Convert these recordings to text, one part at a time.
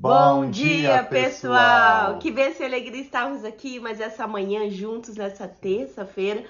Bom dia, pessoal! Que bênção e alegria estarmos aqui mais essa manhã juntos nessa terça-feira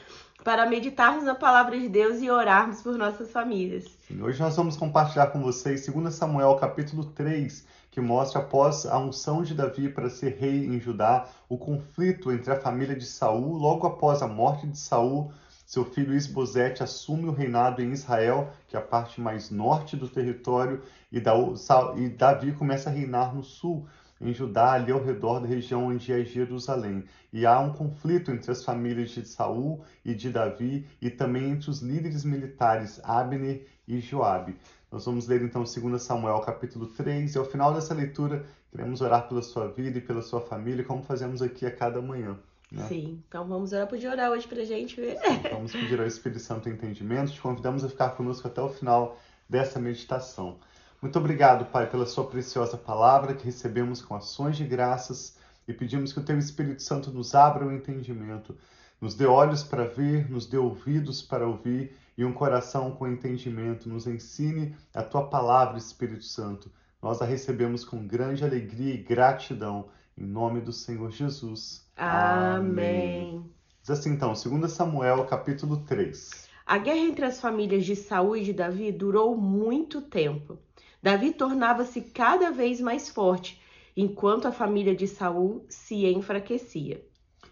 para meditarmos na palavra de Deus e orarmos por nossas famílias. Sim, hoje nós vamos compartilhar com vocês 2 Samuel capítulo 3, que mostra após a unção de Davi para ser rei em Judá, o conflito entre a família de Saul, logo após a morte de Saul, seu filho Isbosete assume o reinado em Israel, que é a parte mais norte do território, e Davi começa a reinar no sul, em Judá, ali ao redor da região onde é Jerusalém. E há um conflito entre as famílias de Saul e de Davi, e também entre os líderes militares Abner e Joabe. Nós vamos ler então 2 Samuel capítulo 3, e ao final dessa leitura queremos orar pela sua vida e pela sua família, como fazemos aqui a cada manhã. Né? Sim, então vamos orar, podia orar hoje pra gente ver. vamos pedir ao Espírito Santo entendimento, te convidamos a ficar conosco até o final dessa meditação. Muito obrigado, Pai, pela sua preciosa palavra que recebemos com ações de graças e pedimos que o teu Espírito Santo nos abra o entendimento, nos dê olhos para ver, nos dê ouvidos para ouvir e um coração com entendimento. Nos ensine a tua palavra, Espírito Santo. Nós a recebemos com grande alegria e gratidão. Em nome do Senhor Jesus. Amém. Diz assim então, 2 Samuel, capítulo 3. A guerra entre as famílias de Saul e de Davi durou muito tempo. Davi tornava-se cada vez mais forte, enquanto a família de Saul se enfraquecia.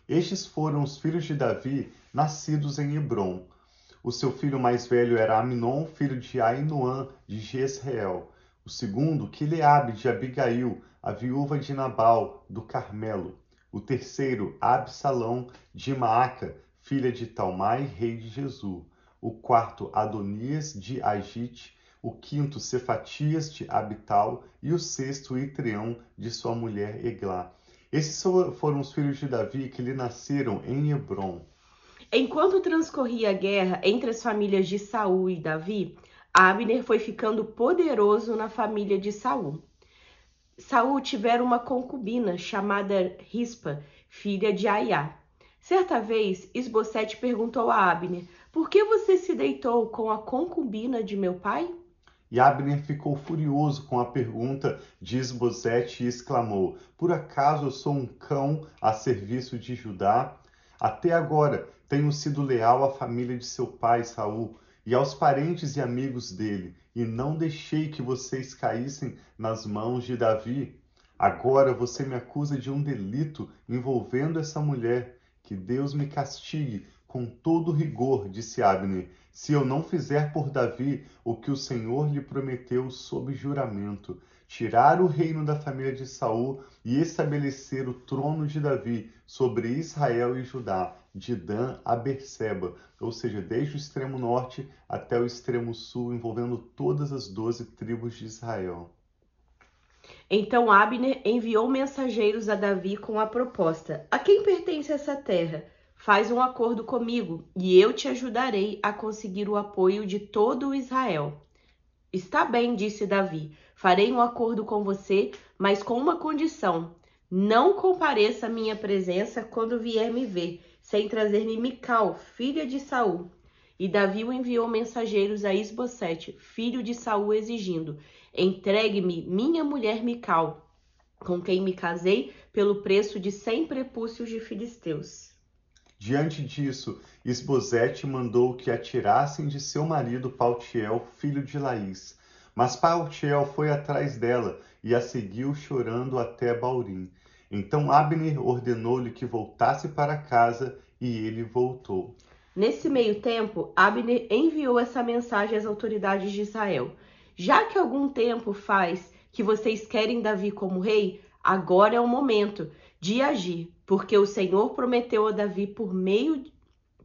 Estes foram os filhos de Davi, nascidos em Hebron. O seu filho mais velho era Aminon, filho de Ainoã de Jezreel. O segundo, Quileabe de Abigail, a viúva de Nabal, do Carmelo. O terceiro, Absalão de Maaca, filha de Talmai, rei de Jesus. O quarto, Adonias de Agite. O quinto, Cefatias de Abital. E o sexto, Itreão de sua mulher Eglá. Esses foram os filhos de Davi que lhe nasceram em Hebron. Enquanto transcorria a guerra entre as famílias de Saul e Davi, Abner foi ficando poderoso na família de Saul. Saul tivera uma concubina chamada Rispa, filha de Aiá. Certa vez, Esbocete perguntou a Abner: Por que você se deitou com a concubina de meu pai? E Abner ficou furioso com a pergunta de Esbocete e exclamou: Por acaso eu sou um cão a serviço de Judá? Até agora tenho sido leal à família de seu pai Saul e aos parentes e amigos dele, e não deixei que vocês caíssem nas mãos de Davi. Agora você me acusa de um delito envolvendo essa mulher. Que Deus me castigue com todo rigor, disse Abner, se eu não fizer por Davi o que o Senhor lhe prometeu sob juramento tirar o reino da família de Saul e estabelecer o trono de Davi sobre Israel e Judá, de Dan a Berseba, ou seja, desde o extremo norte até o extremo sul, envolvendo todas as doze tribos de Israel. Então Abner enviou mensageiros a Davi com a proposta: A quem pertence essa terra? Faz um acordo comigo, e eu te ajudarei a conseguir o apoio de todo Israel. Está bem, disse Davi. Farei um acordo com você, mas com uma condição: não compareça à minha presença quando vier me ver, sem trazer-me Mical, filha de Saul. E Davi enviou mensageiros a Isbosete, filho de Saul, exigindo: Entregue-me minha mulher Mical, com quem me casei pelo preço de cem prepúcios de filisteus. Diante disso, Esbozete mandou que atirassem de seu marido Paltiel, filho de Laís. Mas Paltiel foi atrás dela e a seguiu chorando até Baurim. Então Abner ordenou-lhe que voltasse para casa e ele voltou. Nesse meio tempo, Abner enviou essa mensagem às autoridades de Israel: Já que algum tempo faz que vocês querem Davi como rei, agora é o momento de agir, porque o Senhor prometeu a Davi por meio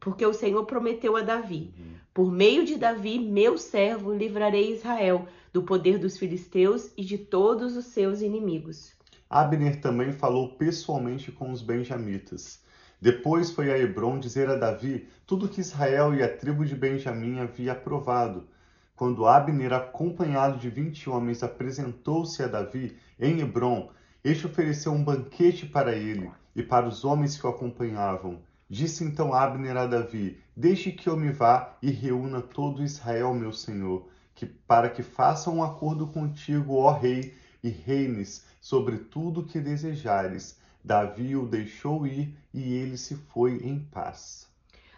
porque o Senhor prometeu a Davi: uhum. Por meio de Davi, meu servo, livrarei Israel do poder dos filisteus e de todos os seus inimigos. Abner também falou pessoalmente com os benjamitas. Depois foi a Hebron dizer a Davi tudo que Israel e a tribo de Benjamim havia aprovado. Quando Abner, acompanhado de vinte homens, apresentou-se a Davi em Hebron, este ofereceu um banquete para ele e para os homens que o acompanhavam. Disse então Abner a Davi: Deixe que eu me vá e reúna todo Israel, meu senhor, que para que faça um acordo contigo, ó rei, e reines sobre tudo que desejares. Davi o deixou ir e ele se foi em paz.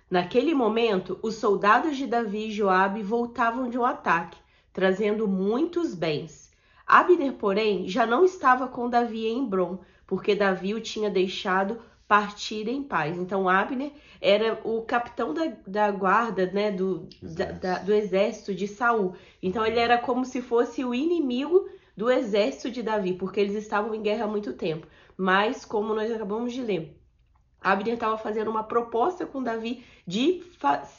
Naquele momento, os soldados de Davi e Joabe voltavam de um ataque, trazendo muitos bens. Abner, porém, já não estava com Davi em Hebron, porque Davi o tinha deixado partir em paz. Então Abner era o capitão da, da guarda, né, do exército. Da, da, do exército de Saul. Então ele era como se fosse o inimigo do exército de Davi, porque eles estavam em guerra há muito tempo. Mas como nós acabamos de ler, Abner estava fazendo uma proposta com Davi de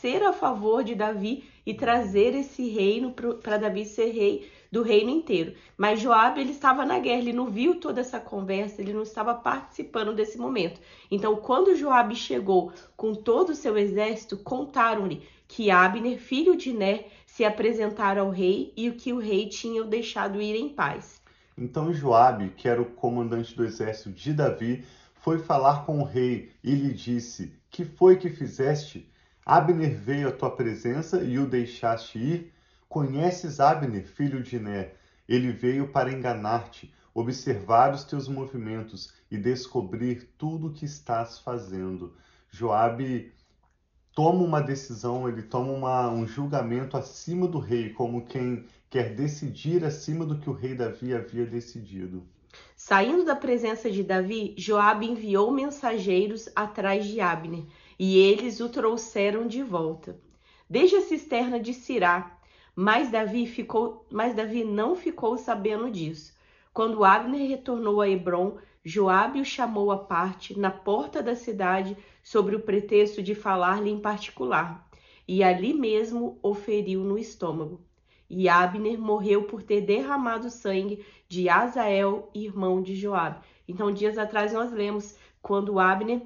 ser a favor de Davi e trazer esse reino para Davi ser rei do reino inteiro. Mas Joabe ele estava na guerra, ele não viu toda essa conversa, ele não estava participando desse momento. Então, quando Joabe chegou com todo o seu exército, contaram-lhe que Abner, filho de Ner, se apresentara ao rei e que o rei tinha o deixado ir em paz. Então Joabe, que era o comandante do exército de Davi, foi falar com o rei e lhe disse: Que foi que fizeste? Abner veio à tua presença e o deixaste ir? Conheces Abner, filho de Né? Ele veio para enganar-te, observar os teus movimentos e descobrir tudo o que estás fazendo. Joabe toma uma decisão, ele toma uma, um julgamento acima do rei, como quem quer decidir acima do que o rei Davi havia decidido. Saindo da presença de Davi, Joabe enviou mensageiros atrás de Abner, e eles o trouxeram de volta. Desde a cisterna de Sirá, mas Davi ficou, mas Davi não ficou sabendo disso. Quando Abner retornou a Hebron, Joabe o chamou à parte na porta da cidade sobre o pretexto de falar-lhe em particular, e ali mesmo o feriu no estômago. E Abner morreu por ter derramado sangue de Azael, irmão de Joabe. Então, dias atrás nós lemos quando Abner.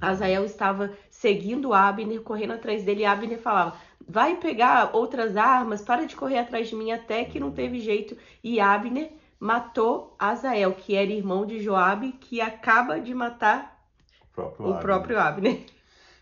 Azael estava seguindo Abner, correndo atrás dele, e Abner falava: "Vai pegar outras armas, para de correr atrás de mim", até que não teve jeito, e Abner matou Azael, que era irmão de Joabe, que acaba de matar o próprio, o Abner. próprio Abner.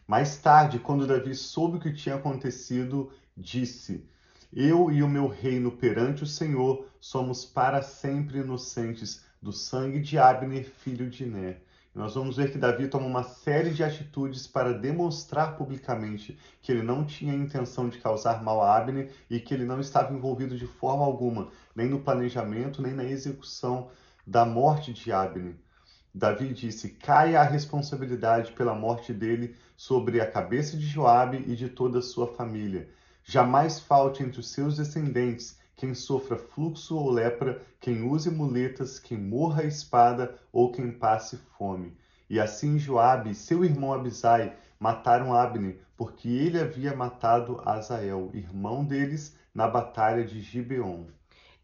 Mais tarde, quando Davi soube o que tinha acontecido, disse: eu e o meu reino perante o Senhor somos para sempre inocentes do sangue de Abner, filho de Ner. Nós vamos ver que Davi toma uma série de atitudes para demonstrar publicamente que ele não tinha intenção de causar mal a Abner e que ele não estava envolvido de forma alguma, nem no planejamento, nem na execução da morte de Abner. Davi disse: caia a responsabilidade pela morte dele sobre a cabeça de Joabe e de toda a sua família. Jamais falte entre os seus descendentes quem sofra fluxo ou lepra, quem use muletas, quem morra a espada ou quem passe fome. E assim Joabe e seu irmão Abisai mataram Abner, porque ele havia matado Azael, irmão deles, na batalha de Gibeon.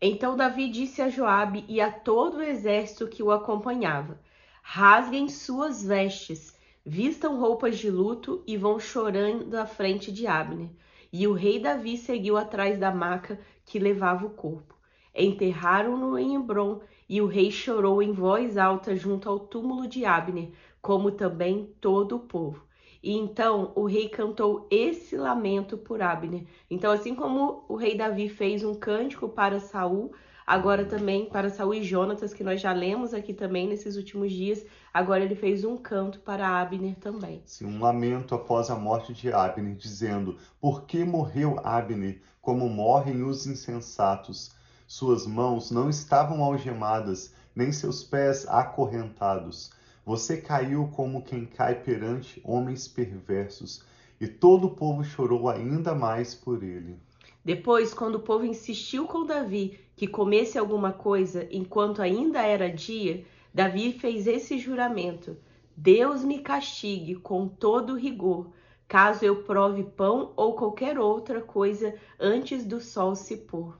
Então Davi disse a Joabe e a todo o exército que o acompanhava: Rasguem suas vestes, vistam roupas de luto e vão chorando à frente de Abner e o rei Davi seguiu atrás da maca que levava o corpo. Enterraram-no em Hebron, e o rei chorou em voz alta junto ao túmulo de Abner, como também todo o povo. E então o rei cantou esse lamento por Abner. Então, assim como o rei Davi fez um cântico para Saul, agora também para Saul e Jonatas, que nós já lemos aqui também nesses últimos dias, agora ele fez um canto para Abner também. Sim, um lamento após a morte de Abner, dizendo: Por que morreu Abner, como morrem os insensatos? Suas mãos não estavam algemadas, nem seus pés acorrentados. Você caiu como quem cai perante homens perversos, e todo o povo chorou ainda mais por ele. Depois, quando o povo insistiu com Davi que comesse alguma coisa enquanto ainda era dia, Davi fez esse juramento: Deus me castigue com todo rigor, caso eu prove pão ou qualquer outra coisa antes do sol se pôr.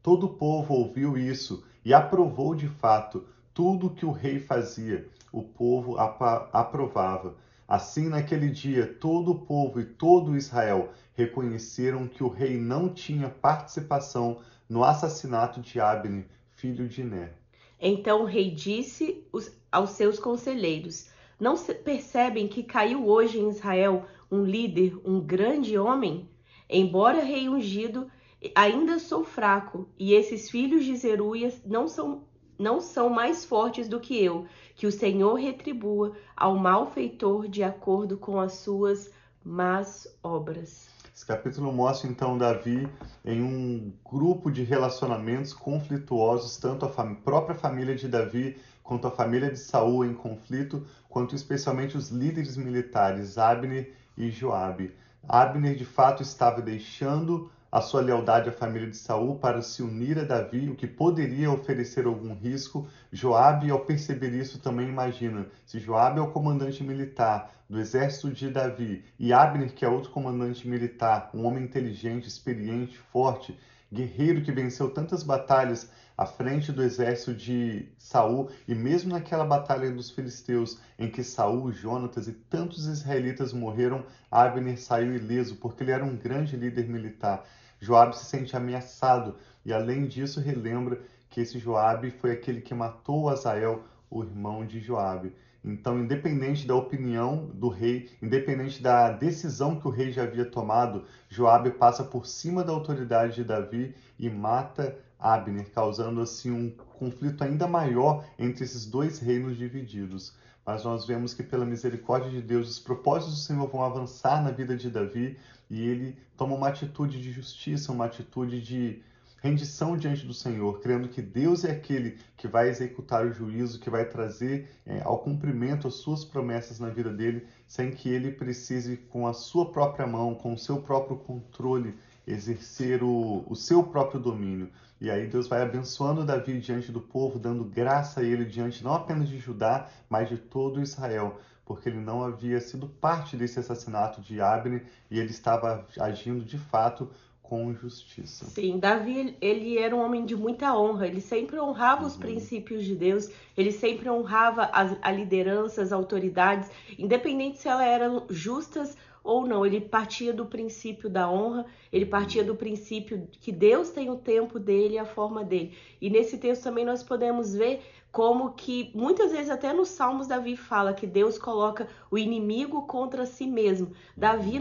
Todo o povo ouviu isso e aprovou de fato tudo o que o rei fazia. O povo aprovava. Assim, naquele dia, todo o povo e todo Israel reconheceram que o rei não tinha participação no assassinato de Abner, filho de Ner. Então o rei disse aos seus conselheiros: Não percebem que caiu hoje em Israel um líder, um grande homem? Embora rei ungido, ainda sou fraco, e esses filhos de Zeruias não são não são mais fortes do que eu. Que o Senhor retribua ao malfeitor de acordo com as suas más obras. Esse capítulo mostra então Davi em um grupo de relacionamentos conflituosos, tanto a fam própria família de Davi quanto a família de Saul em conflito, quanto especialmente os líderes militares Abner e Joabe. Abner de fato estava deixando a sua lealdade à família de Saul para se unir a Davi, o que poderia oferecer algum risco. Joabe, ao perceber isso, também imagina: se Joabe é o comandante militar do exército de Davi e Abner, que é outro comandante militar, um homem inteligente, experiente, forte, guerreiro que venceu tantas batalhas à frente do exército de Saul e mesmo naquela batalha dos filisteus em que Saul, Jonatas e tantos israelitas morreram, Abner saiu ileso porque ele era um grande líder militar. Joabe se sente ameaçado e além disso relembra que esse Joabe foi aquele que matou Azael, o irmão de Joabe. Então, independente da opinião do rei, independente da decisão que o rei já havia tomado, Joabe passa por cima da autoridade de Davi e mata Abner, causando assim um conflito ainda maior entre esses dois reinos divididos. Mas nós vemos que pela misericórdia de Deus, os propósitos do Senhor vão avançar na vida de Davi e ele toma uma atitude de justiça, uma atitude de rendição diante do Senhor, crendo que Deus é aquele que vai executar o juízo, que vai trazer é, ao cumprimento as suas promessas na vida dele, sem que ele precise, com a sua própria mão, com o seu próprio controle, exercer o, o seu próprio domínio. E aí Deus vai abençoando Davi diante do povo, dando graça a ele diante não apenas de Judá, mas de todo Israel, porque ele não havia sido parte desse assassinato de Abner e ele estava agindo de fato com justiça. Sim, Davi, ele era um homem de muita honra, ele sempre honrava uhum. os princípios de Deus, ele sempre honrava as, a liderança, as autoridades, independente se elas eram justas ou não, ele partia do princípio da honra, ele partia do princípio que Deus tem o tempo dele e a forma dele. E nesse texto também nós podemos ver como que muitas vezes até nos Salmos Davi fala que Deus coloca o inimigo contra si mesmo. Davi,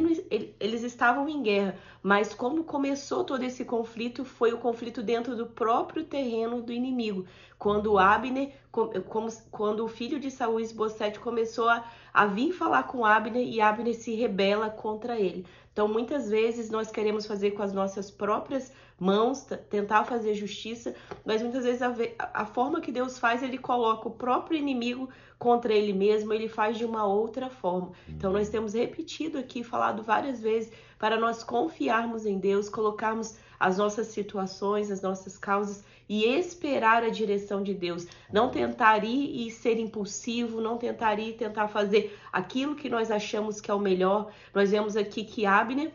eles estavam em guerra, mas como começou todo esse conflito foi o conflito dentro do próprio terreno do inimigo. Quando Abner, como, quando o filho de Saul, Esbocete, começou a, a vir falar com Abner e Abner se rebela contra ele. Então, muitas vezes nós queremos fazer com as nossas próprias mãos, tentar fazer justiça, mas muitas vezes a, a, forma que Deus faz, ele coloca o próprio inimigo contra ele mesmo, ele faz de uma outra forma. Então, nós temos repetido aqui, falado várias vezes, para nós confiarmos em Deus, colocarmos as nossas situações, as nossas causas e esperar a direção de Deus. Não tentar ir e ser impulsivo, não tentar ir e tentar fazer aquilo que nós achamos que é o melhor. Nós vemos aqui que Abner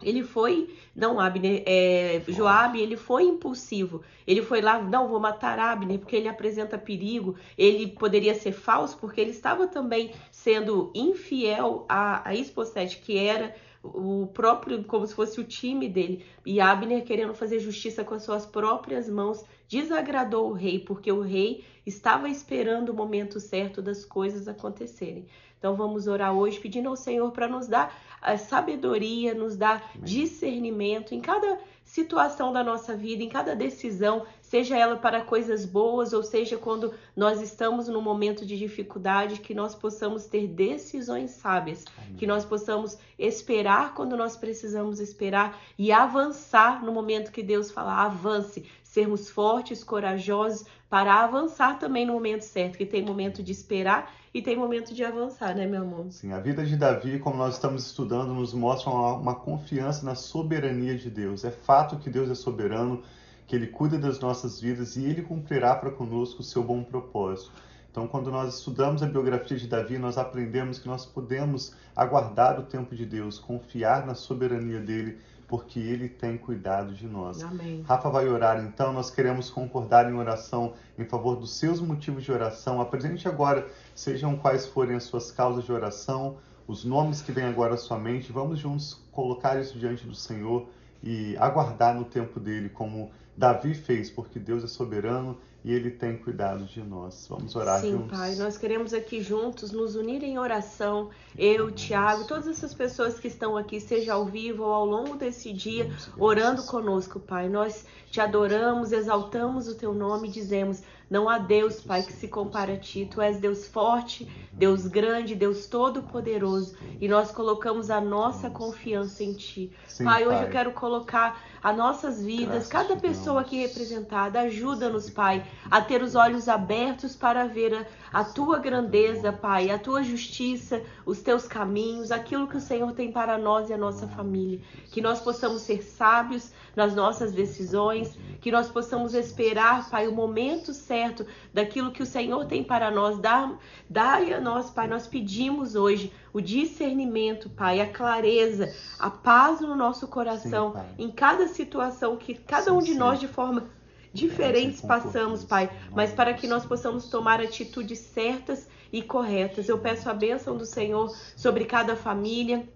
ele foi, não Abner, é, Joabe, ele foi impulsivo. Ele foi lá, não, vou matar Abner porque ele apresenta perigo. Ele poderia ser falso porque ele estava também sendo infiel a Esposete, que era o próprio, como se fosse o time dele. E Abner, querendo fazer justiça com as suas próprias mãos, desagradou o rei, porque o rei estava esperando o momento certo das coisas acontecerem. Então vamos orar hoje pedindo ao Senhor para nos dar a sabedoria, nos dar discernimento em cada situação da nossa vida, em cada decisão, seja ela para coisas boas ou seja quando nós estamos num momento de dificuldade, que nós possamos ter decisões sábias, Amém. que nós possamos esperar quando nós precisamos esperar e avançar no momento que Deus falar, avance, sermos fortes, corajosos para avançar também no momento certo, que tem momento de esperar e tem momento de avançar, né, meu amor? Sim, a vida de Davi, como nós estamos estudando, nos mostra uma, uma confiança na soberania de Deus. É fato que Deus é soberano, que Ele cuida das nossas vidas e Ele cumprirá para conosco o seu bom propósito. Então, quando nós estudamos a biografia de Davi, nós aprendemos que nós podemos aguardar o tempo de Deus, confiar na soberania dele, porque ele tem cuidado de nós. Amém. Rafa vai orar, então nós queremos concordar em oração em favor dos seus motivos de oração. Apresente agora, sejam quais forem as suas causas de oração, os nomes que vêm agora à sua mente. Vamos juntos colocar isso diante do Senhor e aguardar no tempo dele, como Davi fez, porque Deus é soberano e Ele tem cuidado de nós. Vamos orar Sim, juntos. Pai, nós queremos aqui juntos nos unir em oração. Eu, Tiago, todas essas pessoas que estão aqui, seja ao vivo ou ao longo desse dia, orando conosco, Pai. Nós te adoramos, exaltamos o Teu nome e dizemos Não há Deus, Pai, que se compara a ti. Tu és Deus forte, Deus grande, Deus todo-poderoso. E nós colocamos a nossa confiança em ti. Sim, pai, hoje eu quero colocar as nossas vidas, Graças cada pessoa aqui representada. Ajuda-nos, Pai, a ter os olhos abertos para ver a, a tua grandeza, Pai, a tua justiça, os teus caminhos, aquilo que o Senhor tem para nós e a nossa família. Que nós possamos ser sábios nas nossas decisões, que nós possamos esperar, Pai, o momento certo daquilo que o Senhor tem para nós. Dá, dá a nós, Pai, nós pedimos hoje o discernimento, Pai, a clareza, a paz no nosso coração, Sim, em cada situação que cada um Sim, de sim. nós de forma diferentes passamos. Pai, mas para que nós possamos tomar atitudes certas e corretas. Eu peço a bênção do Senhor sobre cada família,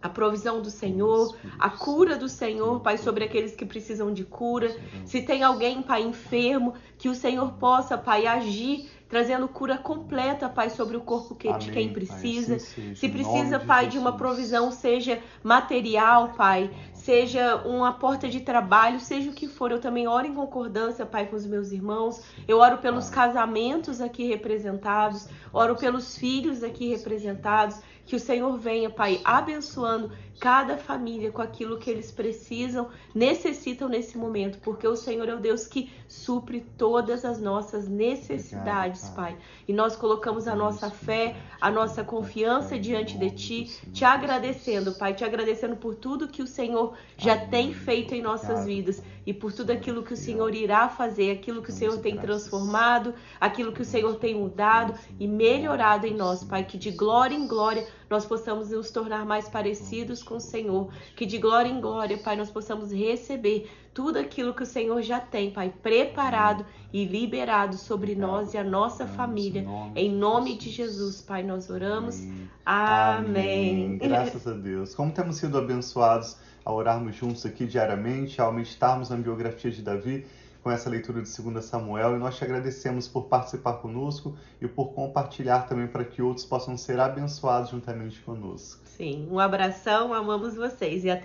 a provisão do Senhor, a cura do Senhor, Pai, sobre aqueles que precisam de cura. Se tem alguém, Pai, enfermo, que o Senhor possa, Pai, agir, trazendo cura completa, Pai, sobre o corpo que, de Amém, quem Pai, precisa. assim seja. Se precisa, nome de Pai, de uma provisão, seja material, Pai, seja uma porta de trabalho, seja o que for. Eu também oro em concordância, Pai, com os meus irmãos. Eu oro pelos Pai. casamentos aqui representados, oro pelos filhos aqui representados. Que o Senhor venha, Pai, abençoando cada família com aquilo que eles precisam, necessitam nesse momento, porque o Senhor é o Deus que supre todas as nossas necessidades. Pai. E nós colocamos a nossa fé, a nossa confiança diante de Ti, te agradecendo, Pai, te agradecendo por tudo que o Senhor já Amém. tem feito em nossas vidas e por tudo aquilo que o Senhor irá fazer, aquilo que o Senhor tem transformado, aquilo que o Senhor tem mudado e melhorado em nós, Pai. Que de glória em glória nós possamos nos tornar mais parecidos com o Senhor. Que de glória em glória, Pai, nós possamos receber tudo aquilo que o Senhor já tem, Pai, preparado e liberado sobre nós e a nossa família. Em nome de Jesus, Pai, nós oramos. Amém. Graças a Deus. Como temos sido abençoados ao orarmos juntos aqui diariamente, ao meditarmos na biografia de Davi, com essa leitura de 2 Samuel, e nós te agradecemos por participar conosco e por compartilhar também para que outros possam ser abençoados juntamente conosco. Sim, um abração, amamos vocês e até